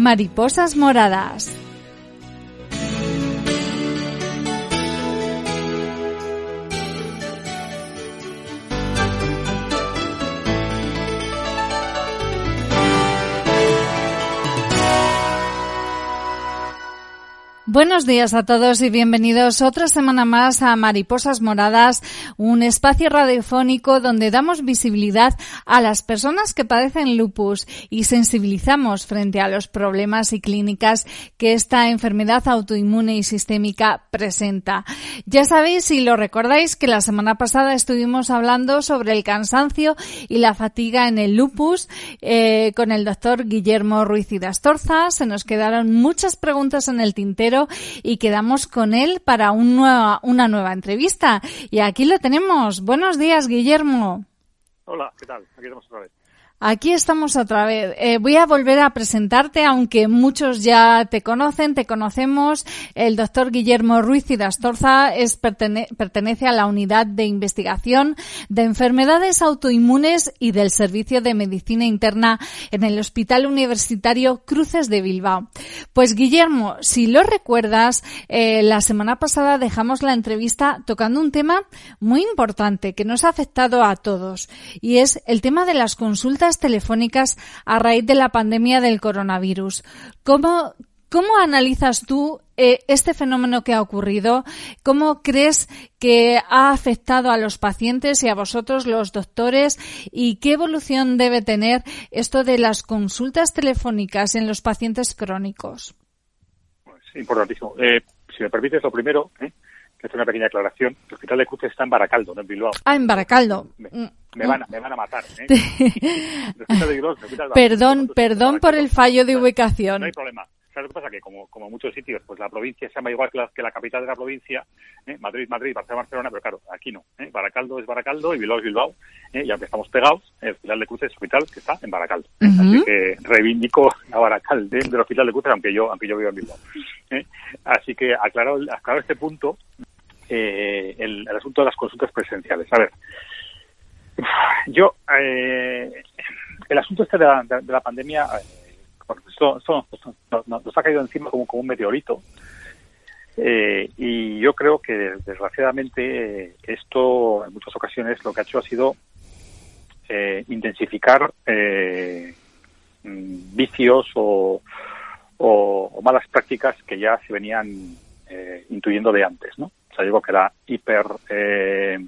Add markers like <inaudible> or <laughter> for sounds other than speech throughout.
Mariposas moradas. Buenos días a todos y bienvenidos otra semana más a Mariposas Moradas, un espacio radiofónico donde damos visibilidad a las personas que padecen lupus y sensibilizamos frente a los problemas y clínicas que esta enfermedad autoinmune y sistémica presenta. Ya sabéis, si lo recordáis, que la semana pasada estuvimos hablando sobre el cansancio y la fatiga en el lupus eh, con el doctor Guillermo Ruiz y Dastorza. Se nos quedaron muchas preguntas en el tintero y quedamos con él para un nueva, una nueva entrevista. Y aquí lo tenemos. Buenos días, Guillermo. Hola, ¿qué tal? Aquí estamos otra vez. Aquí estamos otra vez. Eh, voy a volver a presentarte, aunque muchos ya te conocen, te conocemos. El doctor Guillermo Ruiz y Dastorza es, pertenece a la unidad de investigación de enfermedades autoinmunes y del Servicio de Medicina Interna en el Hospital Universitario Cruces de Bilbao. Pues Guillermo, si lo recuerdas, eh, la semana pasada dejamos la entrevista tocando un tema muy importante que nos ha afectado a todos y es el tema de las consultas telefónicas a raíz de la pandemia del coronavirus. ¿Cómo, cómo analizas tú eh, este fenómeno que ha ocurrido? ¿Cómo crees que ha afectado a los pacientes y a vosotros, los doctores? ¿Y qué evolución debe tener esto de las consultas telefónicas en los pacientes crónicos? Pues, importantísimo. Eh, si me permites, lo primero, ¿eh? que hacer una pequeña aclaración. El Hospital de Cruces está en Baracaldo, no en Bilbao. Ah, en Baracaldo. Me, van, a, me van a matar. ¿eh? <laughs> perdón, perdón por el fallo de ubicación. No hay problema. ¿Sabes lo que pasa? Que como, como muchos sitios, pues la provincia se llama igual que la, que la capital de la provincia, ¿eh? Madrid, Madrid, Barcelona, Barcelona, pero claro, aquí no. ¿eh? Baracaldo es Baracaldo y Bilbao es Bilbao. ¿eh? Y aunque estamos pegados, el Hospital de Cruces es hospital que está en Baracaldo. Así que reivindico a Baracaldo del Hospital de Cruces, aunque yo, aunque yo vivo en Bilbao. Así que aclarado, aclarado este punto, eh, el, asunto de las consultas presenciales. A ver, yo, eh, el asunto este de la, pandemia, eh, esto, nos, ha caído encima como, un meteorito. y yo creo que desgraciadamente esto en muchas ocasiones lo que ha hecho ha sido intensificar mm, vicios o, o, malas prácticas que ya se venían intuyendo de antes, ¿no? O sea, digo que la hiper eh,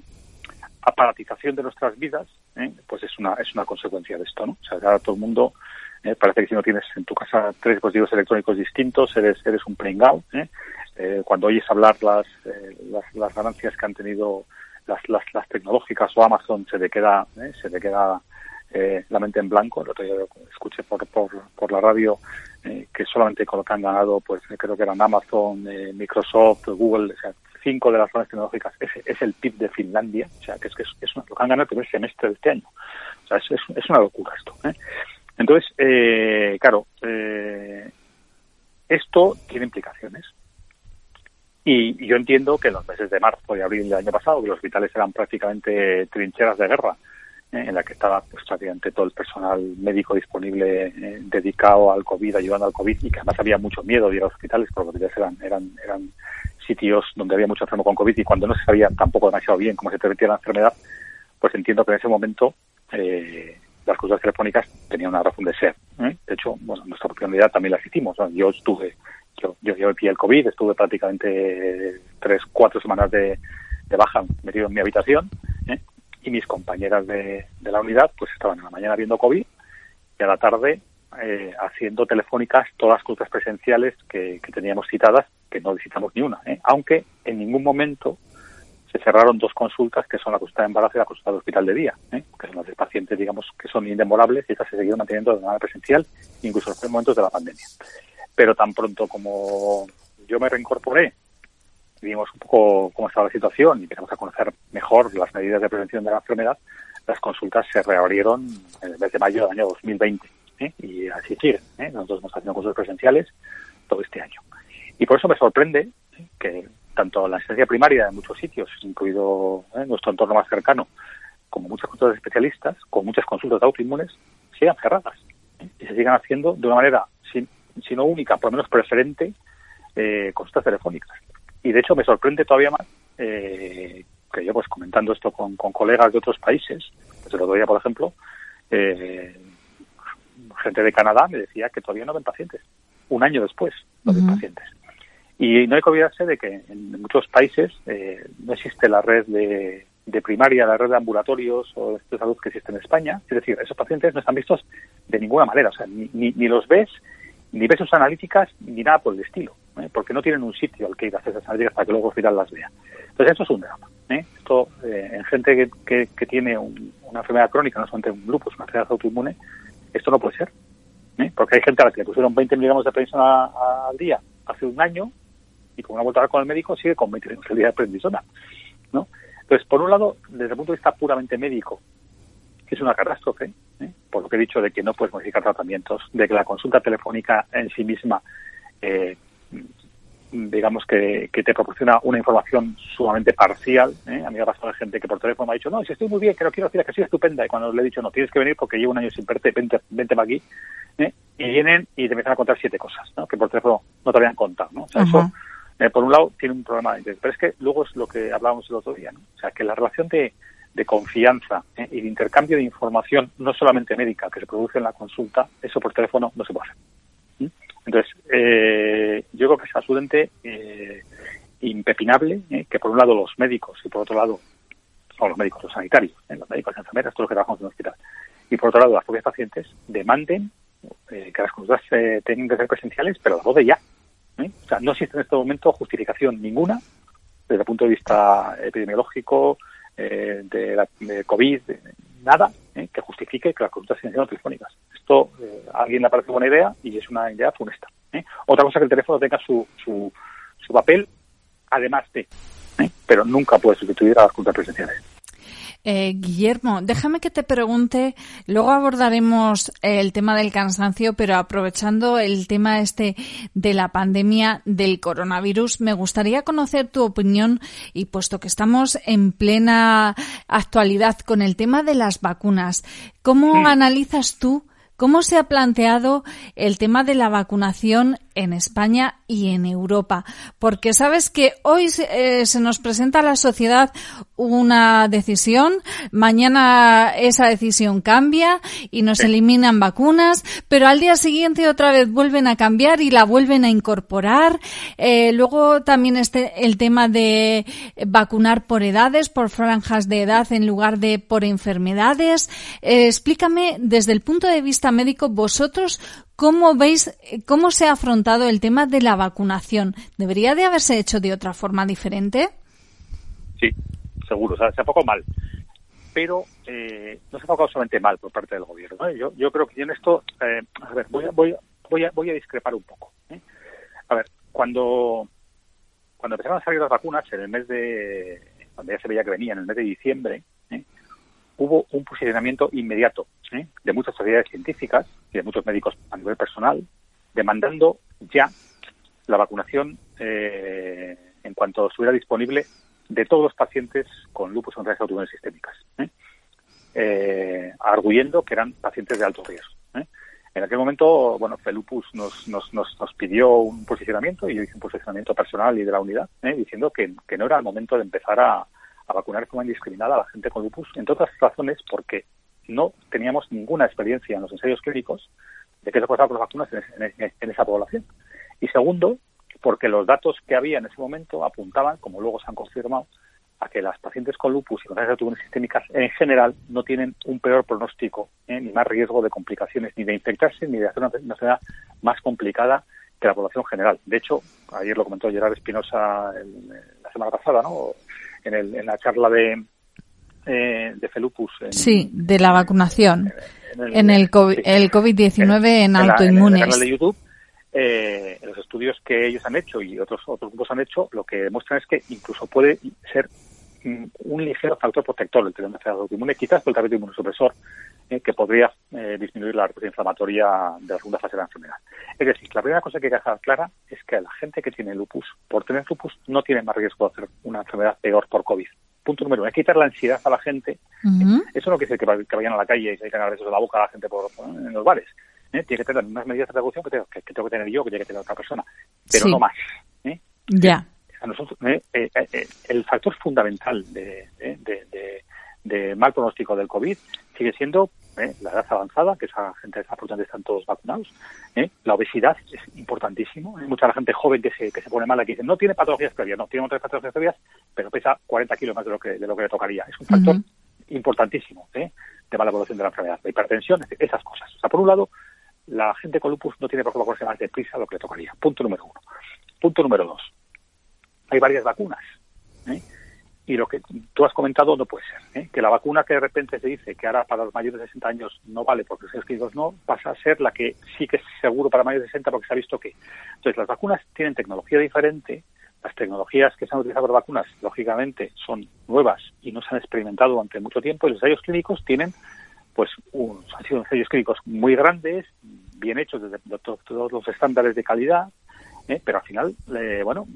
aparatización de nuestras vidas, ¿eh? pues es una es una consecuencia de esto, ¿no? O sea, ahora todo el mundo eh, parece que si no tienes en tu casa tres dispositivos electrónicos distintos, eres eres un pringao. ¿eh? cuando oyes hablar las, las, las ganancias que han tenido las, las, las tecnológicas o Amazon, se te queda se te queda la mente en blanco. El otro día escuché por, por, por la radio que solamente con lo que han ganado, pues creo que eran Amazon, Microsoft, Google, o sea, cinco de las zonas tecnológicas es, el PIB de Finlandia, o sea, que es que es, una, lo que han ganado el primer semestre de este año. O sea, es, una locura esto. ¿eh? Entonces, eh, claro, eh, esto tiene implicaciones. Y, yo entiendo que en los meses de marzo y abril del año pasado, que los hospitales eran prácticamente trincheras de guerra, en la que estaba pues, prácticamente todo el personal médico disponible dedicado al COVID, ayudando al COVID, y que además había mucho miedo de ir a los hospitales, porque los hospitales eran, eran, eran sitios donde había mucho enfermo con COVID y cuando no se sabía tampoco demasiado bien cómo se transmitía la enfermedad, pues entiendo que en ese momento eh, las cosas telefónicas tenían una razón de ser. ¿eh? De hecho, bueno, nuestra oportunidad también las hicimos. Yo estuve, yo, yo, yo el COVID, estuve prácticamente tres, cuatro semanas de, baja metido en mi habitación ¿eh? y mis compañeras de, de la unidad pues estaban en la mañana viendo COVID y a la tarde eh, haciendo telefónicas todas las consultas presenciales que, teníamos citadas que no visitamos ni una, ¿eh? aunque en ningún momento se cerraron dos consultas que son la consulta de embarazo y la consulta de hospital de día, ¿eh? que son las de pacientes, digamos, que son indemorables y estas se siguieron manteniendo de manera presencial, incluso en los momentos de la pandemia. Pero tan pronto como yo me reincorporé, vimos un poco cómo estaba la situación y empezamos a conocer mejor las medidas de prevención de la enfermedad, las consultas se reabrieron en el mes de mayo del año 2020 ¿eh? y sigue. ¿eh? Nosotros hemos haciendo consultas presenciales todo este año. Y por eso me sorprende ¿eh? que tanto la asistencia primaria de muchos sitios, incluido ¿eh? nuestro entorno más cercano, como muchas consultas de especialistas, con muchas consultas de autoinmunes, sigan cerradas ¿eh? y se sigan haciendo de una manera, sin, si no única, por lo menos preferente, consultas telefónicas. Y de hecho me sorprende todavía más que yo, pues comentando esto con, colegas de otros países, desde el por ejemplo, eh, gente de Canadá me decía que todavía no ven pacientes, un año después no ven pacientes. Y no hay que olvidarse de que en muchos países eh, no existe la red de, de, primaria, la red de ambulatorios o de salud que existe en España. Es decir, esos pacientes no están vistos de ninguna manera. O sea, ni, ni, ni los ves, ni ves sus analíticas, ni nada por el estilo. ¿eh? Porque no tienen un sitio al que ir a hacer esas analíticas para que luego el hospital las vea. Entonces, eso es un drama. ¿eh? Esto, eh, en gente que, que, que tiene un, una enfermedad crónica, no solamente un lupus, una enfermedad autoinmune, esto no puede ser. ¿eh? Porque hay gente a la que le pusieron 20 miligramos de prednisona al día hace un año y como una vuelta con el médico sigue con 20 miligramos al día de prednisona. ¿no? Entonces, por un lado, desde el punto de vista puramente médico, es una catástrofe, ¿eh? por lo que he dicho de que no puedes modificar tratamientos, de que la consulta telefónica en sí misma, eh, digamos que, que, te proporciona una información sumamente parcial. ¿eh? A mí me ha pasado de gente que por teléfono me ha dicho, no, si estoy muy bien, que no quiero decir que soy estupenda. Y cuando le he dicho, no, tienes que venir porque llevo un año sin verte, vente, vente para aquí. ¿eh? Y vienen y te empiezan a contar siete cosas, ¿no? que por teléfono no te habían contado. ¿no? O sea, uh -huh. eso, eh, por un lado, tiene un problema de interés. Pero es que luego es lo que hablábamos el otro día. ¿no? O sea, que la relación de, de confianza ¿eh? y de intercambio de información, no solamente médica, que se produce en la consulta, eso por teléfono no se puede hacer. Entonces, eh, yo creo que es absolutamente eh, impepinable eh, que por un lado los médicos y por otro lado, o los médicos, los sanitarios, eh, los médicos, las enfermeras, todos los que trabajamos en el hospital, y por otro lado las propias pacientes demanden eh, que las consultas eh, tengan que ser presenciales, pero voz de ya. O sea, no existe en este momento justificación ninguna desde el punto de vista epidemiológico, de, la, de COVID, nada ¿eh? que justifique que las consultas sean telefónicas. Esto eh, a alguien le parece buena idea y es una idea funesta. ¿eh? Otra cosa que el teléfono tenga su, su, su papel además de, pero nunca puede sustituir a las consultas presenciales. Eh, Guillermo, déjame que te pregunte, luego abordaremos el tema del cansancio, pero aprovechando el tema este de la pandemia del coronavirus, me gustaría conocer tu opinión y puesto que estamos en plena actualidad con el tema de las vacunas, ¿cómo sí. analizas tú ¿Cómo se ha planteado el tema de la vacunación en España y en Europa? Porque sabes que hoy eh, se nos presenta a la sociedad una decisión, mañana esa decisión cambia y nos eliminan vacunas, pero al día siguiente otra vez vuelven a cambiar y la vuelven a incorporar. Eh, luego también este el tema de vacunar por edades, por franjas de edad en lugar de por enfermedades. Eh, explícame desde el punto de vista médico, vosotros cómo veis, cómo se ha afrontado el tema de la vacunación. ¿Debería de haberse hecho de otra forma diferente? Sí, seguro. O sea, se ha enfocado mal. Pero eh, no se ha enfocado solamente mal por parte del gobierno. ¿eh? Yo, yo creo que en esto, eh, a ver, voy a, voy, voy, a, voy a discrepar un poco. ¿eh? A ver, cuando, cuando empezaron a salir las vacunas en el mes de, cuando ya se veía que venía, en el mes de diciembre, ¿eh? Hubo un posicionamiento inmediato ¿eh? de muchas sociedades científicas y de muchos médicos a nivel personal demandando ya la vacunación eh, en cuanto estuviera disponible de todos los pacientes con lupus o enfermedades autoinmunes sistémicas, ¿eh? Eh, arguyendo que eran pacientes de alto riesgo. ¿eh? En aquel momento, bueno, Felupus nos, nos, nos, nos, pidió un posicionamiento y yo hice un posicionamiento personal y de la unidad, diciendo que, que, no era el momento de empezar a, vacunar de forma indiscriminada a la gente con lupus, entre otras razones porque no teníamos ninguna experiencia en los ensayos clínicos de qué se pasaba con las vacunas en, esa población. Y segundo, porque los datos que había en ese momento apuntaban, como luego se han confirmado, a que las pacientes con lupus y con enfermedades autoinmunes sistémicas en general no tienen un peor pronóstico, ¿eh? ni más riesgo de complicaciones, ni de infectarse, ni de hacer una enfermedad más complicada de la población general. De hecho, ayer lo comentó Gerard Espinosa la semana pasada, ¿no? En, el, en la charla de, eh, de Felupus. sí, de la vacunación. En el, COVID-19 en, autoinmunes. En, el canal de YouTube, eh, los estudios que ellos han hecho y otros, otros grupos han hecho, lo que demuestran es que incluso puede ser un ligero factor protector del tener autoinmune, quizás por el tratamiento inmunosupresor, eh, que podría eh, disminuir la respuesta inflamatoria de la segunda fase de la enfermedad. Es decir, la primera cosa que hay que dejar clara es que la gente que tiene lupus, por tener lupus, no tiene más riesgo de hacer una enfermedad peor por COVID. Punto número uno, que quitar la ansiedad a la gente. Eso no quiere decir que, vayan a la calle y se a besos de la boca a la gente por, en los bares. ¿eh? Tiene que tener unas medidas de precaución que tengo que, tengo que tener yo, que tiene que tener otra persona, pero no más. Ya nosotros, eh, eh, eh, el factor fundamental de, mal pronóstico del COVID sigue siendo la edad avanzada, que esa gente afortunadamente están todos vacunados. La obesidad es importantísimo. Hay mucha gente joven que se, que se pone mala que dice no tiene patologías previas, no tiene otras patologías previas, pero pesa 40 kilos más de lo que, de lo que le tocaría. Es un factor importantísimo de mala evolución de la enfermedad. La hipertensión, esas cosas. O sea, por un lado, la gente con lupus no tiene por qué vacunarse más deprisa de lo que le tocaría. Punto número uno. Punto número dos hay varias vacunas. ¿eh? Y lo que tú has comentado no puede ser. ¿eh? Que la vacuna que de repente se dice que ahora para los mayores de 60 años no vale porque los clínicos no, pasa a ser la que sí que es seguro para mayores de 60 porque se ha visto que. Entonces, las vacunas tienen tecnología diferente. Las tecnologías que se han utilizado para vacunas, lógicamente, son nuevas y no se han experimentado durante mucho tiempo. Y los ensayos clínicos tienen, pues, han sido ensayos clínicos muy grandes, bien hechos desde todos los estándares de calidad, ¿eh? pero al final, eh, bueno,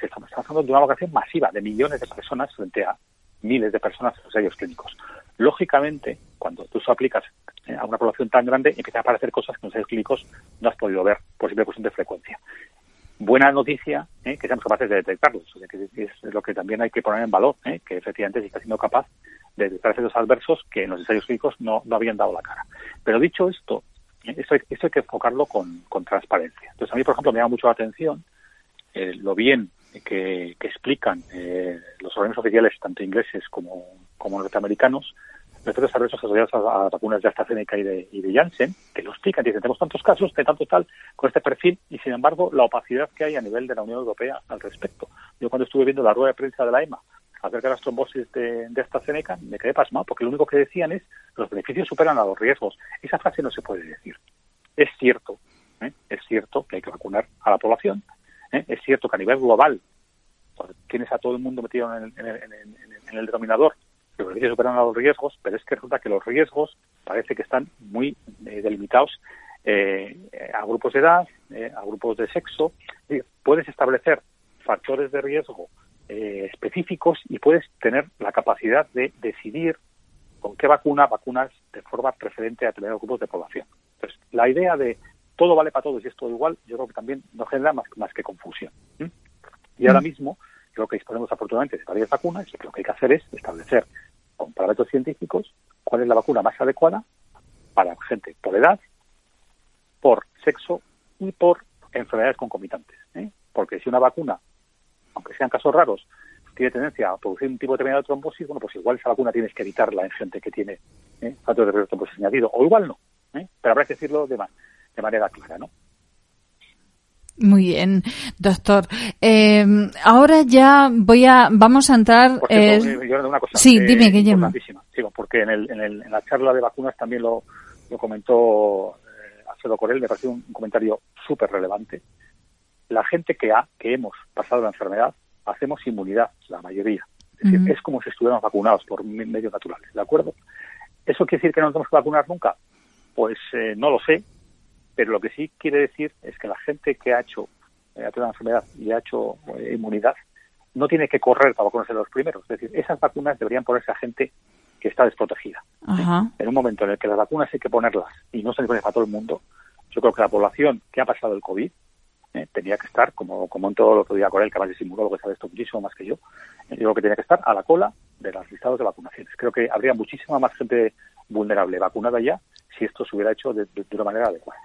estamos hablando de una vacunación masiva de millones de personas frente a miles de personas en los ensayos clínicos. Lógicamente, cuando tú eso aplicas eh, a una población tan grande, empiezan a aparecer cosas que en los ensayos clínicos no has podido ver por simple cuestión de frecuencia. Buena noticia que seamos capaces de detectarlos, que es lo que también hay que poner en valor, que efectivamente se está siendo capaz de detectar efectos adversos que en los ensayos clínicos no, no habían dado la cara. Pero dicho esto, esto hay, hay que enfocarlo con, transparencia. Entonces, a mí, por ejemplo, me llama mucho la atención eh, lo bien que, explican eh, los organismos oficiales, tanto ingleses como, norteamericanos, los efectos adversos asociados a, a, vacunas de AstraZeneca y de, y de Janssen, que lo explican, dicen, tenemos tantos casos, de tanto tal, con este perfil, y sin embargo, la opacidad que hay a nivel de la Unión Europea al respecto. Yo cuando estuve viendo la rueda de prensa de la EMA acerca de las trombosis de, de AstraZeneca, me quedé pasmado, porque lo único que decían es los beneficios superan a los riesgos. Esa frase no se puede decir. Es cierto, ¿eh? es cierto que hay que vacunar a la población, ¿eh? es cierto que a nivel global pues, tienes a todo el mundo metido en el, denominador, que los beneficios superan a los riesgos, pero es que resulta que los riesgos parece que están muy eh, delimitados a grupos de edad, a grupos de sexo. Puedes establecer factores de riesgo eh, específicos y puedes tener la capacidad de decidir con qué vacuna vacunas de forma preferente a determinados grupos de población. Entonces, la idea de todo vale para todos y es todo igual, yo creo que también no genera más, más que confusión. Y ahora mm. mismo, creo que disponemos afortunadamente de varias vacunas y lo que hay que hacer es establecer con parámetros científicos cuál es la vacuna más adecuada para gente por edad, por sexo y por enfermedades concomitantes. ¿eh? Porque si una vacuna aunque sean casos raros, tiene tendencia a producir un tipo determinado de trombosis, bueno, pues igual esa vacuna tienes que evitarla en gente que tiene ¿eh? factores de trombosis añadido, o igual no, ¿eh? pero habrá que decirlo de, de manera clara, ¿no? Muy bien, doctor. Eh, ahora ya voy a, vamos a entrar. eh, una cosa, sí, dime, Guillermo. Sigo, porque en, el, en, el, en, la charla de vacunas también lo, lo comentó eh, Alfredo Corel, me pareció un comentario súper relevante la gente que ha, que hemos pasado la enfermedad, hacemos inmunidad, la mayoría. Es decir, es como si estuviéramos vacunados por medios naturales, ¿de acuerdo? ¿Eso quiere decir que no nos tenemos que vacunar nunca? Pues eh, no lo sé, pero lo que sí quiere decir es que la gente que ha hecho eh, ha tenido la enfermedad y ha hecho eh, inmunidad no tiene que correr para vacunarse los primeros. Es decir, esas vacunas deberían ponerse a gente que está desprotegida. En un momento en el que las vacunas hay que ponerlas y no se les pone para todo el mundo, yo creo que la población que ha pasado el COVID eh, tenía que estar, como, como en todo lo que día con él, que además es inmunólogo, que sabe esto muchísimo más que yo, eh, digo que tenía que estar a la cola de los listados de vacunaciones. Creo que habría muchísima más gente vulnerable vacunada ya si esto se hubiera hecho de, una manera adecuada.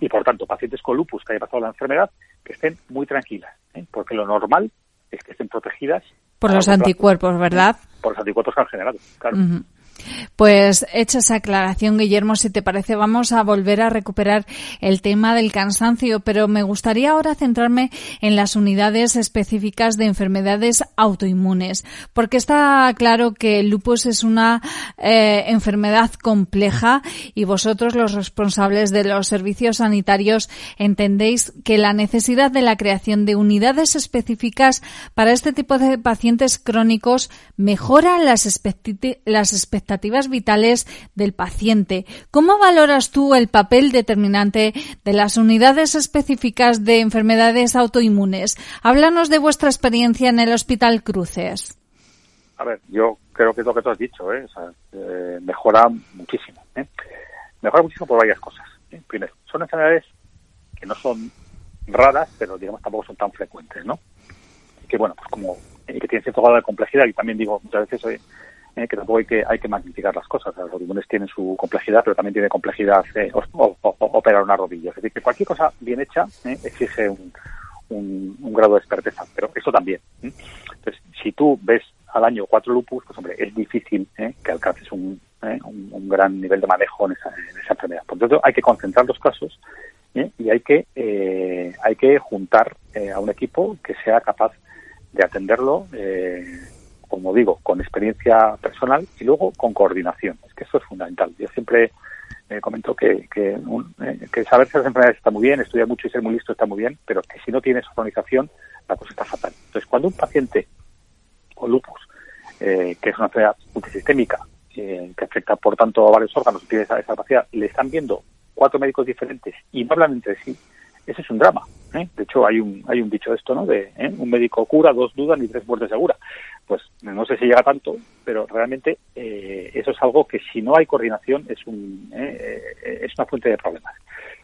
Y por tanto, pacientes con lupus que hayan pasado la enfermedad, que estén muy tranquilas, ¿eh? porque lo normal es que estén protegidas por los anticuerpos, ¿verdad? Por los anticuerpos que han generado, claro. Pues hecha esa aclaración, Guillermo, si te parece, vamos a volver a recuperar el tema del cansancio, pero me gustaría ahora centrarme en las unidades específicas de enfermedades autoinmunes, porque está claro que el lupus es una eh, enfermedad compleja y vosotros, los responsables de los servicios sanitarios, entendéis que la necesidad de la creación de unidades específicas para este tipo de pacientes crónicos mejora las, las vitales del paciente. ¿Cómo valoras tú el papel determinante de las unidades específicas de enfermedades autoinmunes? Háblanos de vuestra experiencia en el Hospital Cruces. A ver, yo creo que es lo que tú has dicho, ¿eh? eh mejora muchísimo. ¿eh? Mejora muchísimo por varias cosas. ¿eh? Primero, son enfermedades que no son raras, pero digamos tampoco son tan frecuentes, ¿no? que bueno, pues como que tienen cierto grado de complejidad y también digo muchas veces eh, que tampoco hay que, hay que magnificar las cosas. Los autoinmunes tienen su complejidad, pero también tiene complejidad eh, operar una rodilla. Es decir, que cualquier cosa bien hecha eh, exige un, un, grado de experteza, pero eso también. Entonces, si tú ves al año cuatro lupus, pues hombre, es difícil que alcances un, un, gran nivel de manejo en esa, en esa enfermedad. Por lo tanto, hay que concentrar los casos y hay que, hay que juntar a un equipo que sea capaz de atenderlo eh, como digo, con experiencia personal y luego con coordinación. Es que eso es fundamental. Yo siempre eh, comento que, que, eh, que saber las enfermedades está muy bien, estudiar mucho y ser muy listo está muy bien, pero que si no tienes organización, la cosa está fatal. Entonces, cuando un paciente con lupus, eh, que es una enfermedad multisistémica, que afecta por tanto a varios órganos, tiene esa, esa capacidad, le están viendo cuatro médicos diferentes y no hablan entre sí, ese es un drama. ¿eh? De hecho, hay un, hay un dicho de esto, ¿no? De ¿eh? un médico cura, dos dudan y tres muertes segura. Pues no sé si llega tanto, pero realmente eh, eso es algo que si no hay coordinación es, un, es una fuente de problemas.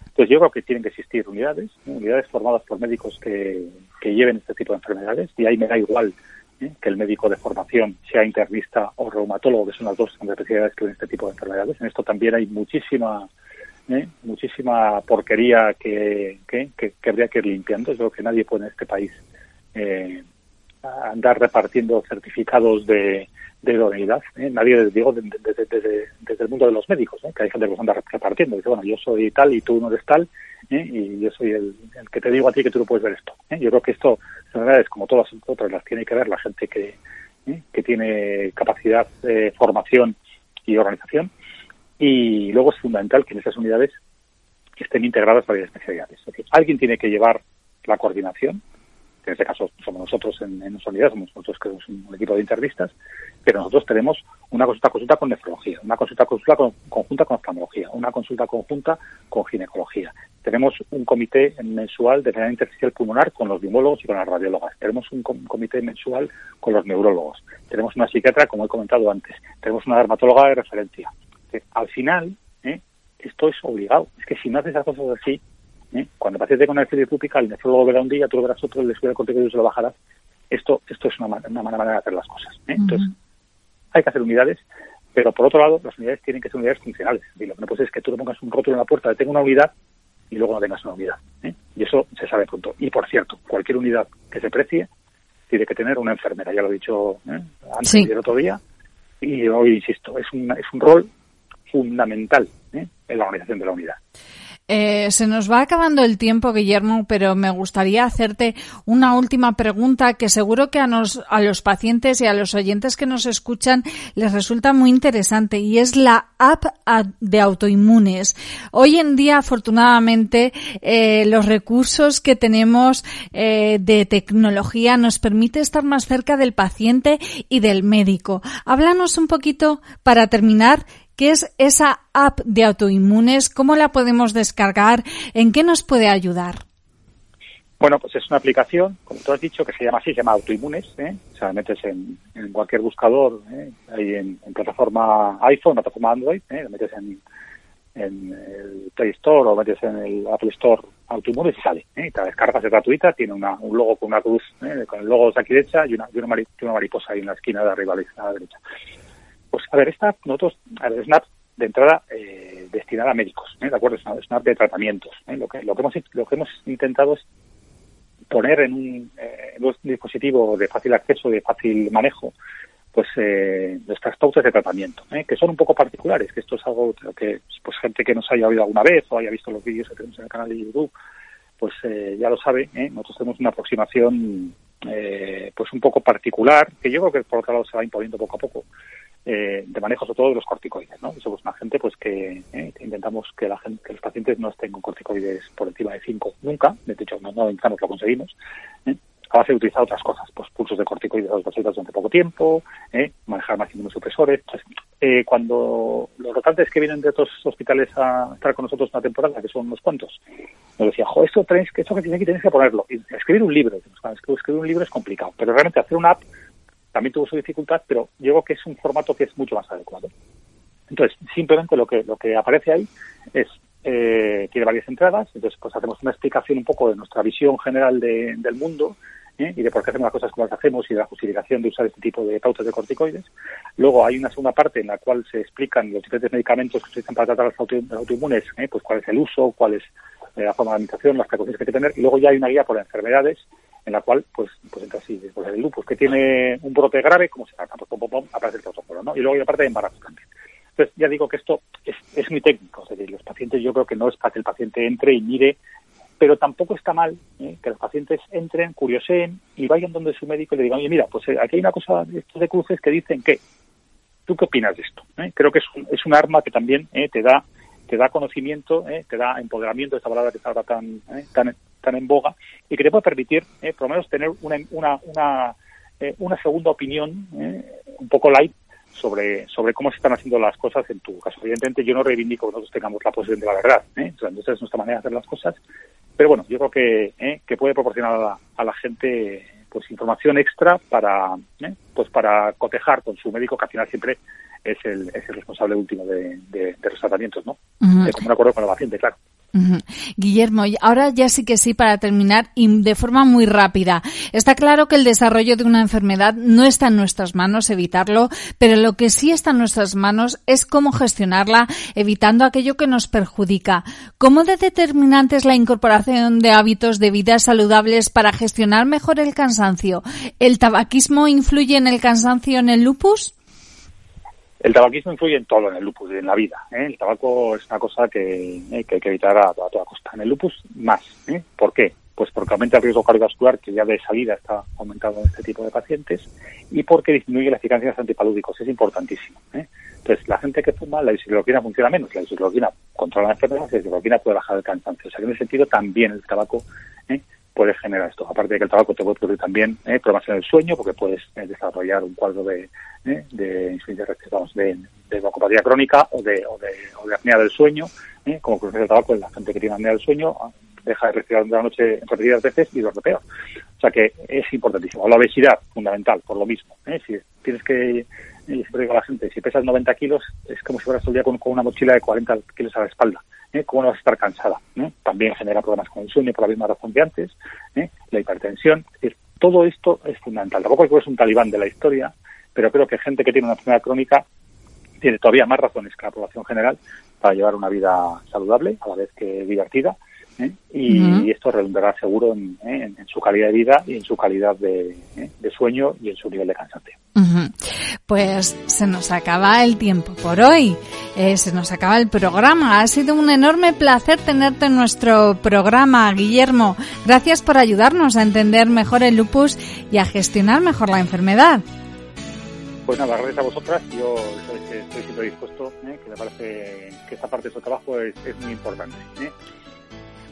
Entonces yo creo que tienen que existir unidades, unidades formadas por médicos que, que lleven este tipo de enfermedades y ahí me da igual que el médico de formación sea internista o reumatólogo, que son las dos especialidades que ven este tipo de enfermedades. En esto también hay muchísima ¿eh? muchísima porquería que, que, habría que ir limpiando. Es lo que nadie puede en este país eh, andar repartiendo certificados de, de idoneidad. ¿eh? Digo, desde, desde, el mundo de los médicos, que hay gente que los anda repartiendo. Dice, bueno, yo soy tal y tú no eres tal, y yo soy el, que te digo a ti que tú no puedes ver esto. Yo creo que esto, en realidad, es como todas las otras, las tiene que ver la gente que, que tiene capacidad, de formación y organización y luego es fundamental que en esas unidades estén integradas varias especialidades. Es decir, alguien tiene que llevar la coordinación, en este caso somos nosotros en, en somos nosotros que somos un, equipo de internistas, pero nosotros tenemos una consulta consulta con nefrología, una consulta consulta conjunta con oftalmología, una consulta conjunta con ginecología. Tenemos un comité mensual de enfermedad intersticial pulmonar con los biólogos y con las radiólogas. Tenemos un comité mensual con los neurólogos. Tenemos una psiquiatra, como he comentado antes. Tenemos una dermatóloga de referencia al final, ¿eh? esto es obligado. Es que si no haces esas cosas así, ¿eh? cuando paciente con artritis rúpica, el nefrólogo verá un día, tú lo verás otro, le el y se lo bajarás. Esto, esto es una, una manera de hacer las cosas. ¿eh? Entonces, hay que hacer unidades, pero por otro lado, las unidades tienen que ser unidades funcionales. Y lo que no puede ser es que tú le pongas un rótulo en la puerta de tengo una unidad y luego no tengas una unidad. Y eso se sabe pronto. Y por cierto, cualquier unidad que se precie tiene que tener una enfermera, ya lo he dicho antes y el otro día. Y hoy insisto, es un, es un rol fundamental ¿eh? en la organización de la unidad. Eh, se nos va acabando el tiempo, Guillermo, pero me gustaría hacerte una última pregunta que seguro que a, los pacientes y a los oyentes que nos escuchan les resulta muy interesante y es la app de autoinmunes. Hoy en día, afortunadamente, eh, los recursos que tenemos eh, de tecnología nos permite estar más cerca del paciente y del médico. Háblanos un poquito para terminar ¿Qué es esa app de autoinmunes? ¿Cómo la podemos descargar? ¿En qué nos puede ayudar? Bueno, pues es una aplicación, como tú has dicho, que se llama así, se llama Autoinmunes. ¿eh? O sea, metes en, cualquier buscador, ¿eh? ahí en, plataforma iPhone, plataforma Android, ¿eh? metes en, el Play Store o metes en el Apple Store Autoinmunes y sale. ¿eh? Te descargas, es gratuita, tiene un logo con una cruz, ¿eh? con el logo de aquí derecha y una, y una, mariposa ahí en la esquina de arriba a la derecha. Pues a ver, esta nosotros, a ver, una de entrada eh, destinada a médicos, ¿eh? ¿de acuerdo? Es una, es de tratamientos. ¿eh? Lo, que, lo, que hemos, lo que hemos intentado es poner en un, eh, en un dispositivo de fácil acceso, de fácil manejo, pues eh, nuestras pautas de tratamiento, que son un poco particulares, que esto es algo que pues gente que nos haya oído alguna vez o haya visto los vídeos que tenemos en el canal de YouTube, pues ya lo sabe, nosotros tenemos una aproximación pues un poco particular, que yo creo que por otro lado se va imponiendo poco a poco, eh, de manejo sobre todo de los corticoides, ¿no? Somos una gente pues que, eh, intentamos que la gente, que los pacientes no estén con corticoides por encima de 5 nunca, de hecho no, no lo conseguimos, ¿eh? a base de utilizar otras cosas, pues pulsos de corticoides a los pacientes durante poco tiempo, ¿eh? manejar más inmunosupresores. Pues, cuando los rotantes que vienen de otros hospitales a estar con nosotros una temporada, que son unos cuantos, nos decía, jo, esto tenéis que, esto que tienes que tienes que ponerlo. Y escribir un libro, escribir un libro es complicado, pero realmente hacer una app también tuvo su dificultad, pero yo creo que es un formato que es mucho más adecuado. Entonces, simplemente lo que, lo que aparece ahí es, eh, tiene varias entradas, entonces pues hacemos una explicación un poco de nuestra visión general de, del mundo, ¿eh? y de por qué hacemos las cosas como las hacemos y de la justificación de usar este tipo de pautas de corticoides. Luego hay una segunda parte en la cual se explican los diferentes medicamentos que se utilizan para tratar las auto, autoinmunes, ¿eh? pues cuál es el uso, cuál es eh, la forma de administración, las precauciones que hay que tener. Y luego ya hay una guía por enfermedades en la cual, pues, pues entra así, pues el lupus que tiene un brote grave, como se trata? Pues pom, pom, aparece el protocolo, ¿no? Y luego hay la parte de embarazo también. Entonces, ya digo que esto es, es muy técnico, es decir, los pacientes yo creo que no es para que el paciente entre y mire pero tampoco está mal ¿eh? que los pacientes entren, curioseen y vayan donde su médico y le digan, oye, mira, pues eh, aquí hay una cosa de estos de cruces que dicen que, ¿tú qué opinas de esto? ¿Eh? Creo que es un, es un arma que también ¿eh? te da te da conocimiento, ¿eh? te da empoderamiento, esta palabra que está ahora tan, ¿eh? tan, tan en boga, y que te puede permitir, ¿eh? por lo menos, tener una, una, una, eh, una segunda opinión, ¿eh? un poco light, sobre, sobre cómo se están haciendo las cosas en tu caso. Evidentemente, yo no reivindico que nosotros tengamos la posición de la verdad, ¿eh? Entonces es nuestra manera de hacer las cosas, pero bueno, yo creo que, ¿eh? que puede proporcionar a la, a la gente pues información extra para ¿eh? pues para cotejar con su médico que al final siempre es el, es el responsable último de, de, de los tratamientos, ¿no? Uh -huh. De común acuerdo con el paciente, claro. Guillermo, ahora ya sí que sí, para terminar, y de forma muy rápida. Está claro que el desarrollo de una enfermedad no está en nuestras manos evitarlo, pero lo que sí está en nuestras manos es cómo gestionarla, evitando aquello que nos perjudica. ¿Cómo de determinante es la incorporación de hábitos de vida saludables para gestionar mejor el cansancio? ¿El tabaquismo influye en el cansancio en el lupus? El tabaquismo influye en todo en el lupus, en la vida. ¿eh? El tabaco es una cosa que, eh, que hay que evitar a, toda costa. En el lupus, más. ¿eh? ¿Por qué? Pues porque aumenta el riesgo cardiovascular, que ya de salida está aumentado en este tipo de pacientes, y porque disminuye la eficacia de los antipalúdicos. Es importantísimo. ¿eh? Entonces, la gente que fuma, la isocloroquina funciona menos. La isocloroquina controla la enfermedad, la isocloroquina puede bajar el cansancio. O sea que en ese sentido también el tabaco ¿eh? puede generar esto. Aparte de que el tabaco te puede producir también eh, problemas en el sueño, porque puedes eh, desarrollar un cuadro de, eh, de vamos, de, de crónica o de, o de, o de apnea del sueño, eh, como ocurre el tabaco la gente que tiene apnea del sueño, deja de respirar durante la noche repetidas veces y duerme peor. O sea que es importantísimo. La obesidad, fundamental, por lo mismo. ¿eh? Si tienes que, y siempre digo a la gente, si pesas 90 kilos, es como si fueras todo el día con, con una mochila de 40 kilos a la espalda. ¿eh? ¿Cómo no vas a estar cansada? ¿eh? También genera problemas con el sueño por la misma razón que antes, ¿eh? la hipertensión. Es decir, todo esto es fundamental. Tampoco es un talibán de la historia, pero creo que gente que tiene una enfermedad crónica tiene todavía más razones que la población general para llevar una vida saludable, a la vez que divertida, ¿eh? Y, uh -huh. esto redundará seguro en, en, en, su calidad de vida y en su calidad de, ¿eh? de sueño y en su nivel de cansancio. Uh -huh. Pues se nos acaba el tiempo por hoy, eh, se nos acaba el programa. Ha sido un enorme placer tenerte en nuestro programa, Guillermo. Gracias por ayudarnos a entender mejor el lupus y a gestionar mejor la enfermedad. Pues nada, gracias a vosotras. Yo estoy siempre dispuesto, ¿eh? que me parece que esta parte de su trabajo es, es muy importante. ¿eh?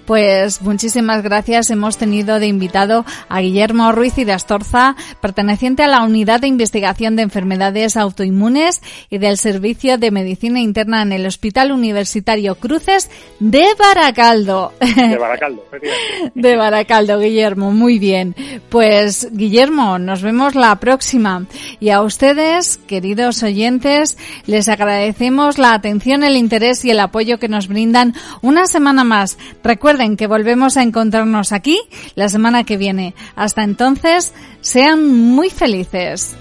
Pues muchísimas gracias. Hemos tenido de invitado a Guillermo Ruiz y de Astorza, perteneciente a la Unidad de Investigación de Enfermedades Autoinmunes y del Servicio de Medicina Interna en el Hospital Universitario Cruces de Baracaldo. De Baracaldo, <laughs> De Baracaldo, Guillermo. Muy bien. Pues Guillermo, nos vemos la próxima. Y a ustedes, queridos oyentes, les agradecemos la atención, el interés y el apoyo que nos brindan una semana más. Recuerden Recuerden que volvemos a encontrarnos aquí la semana que viene. Hasta entonces, sean muy felices.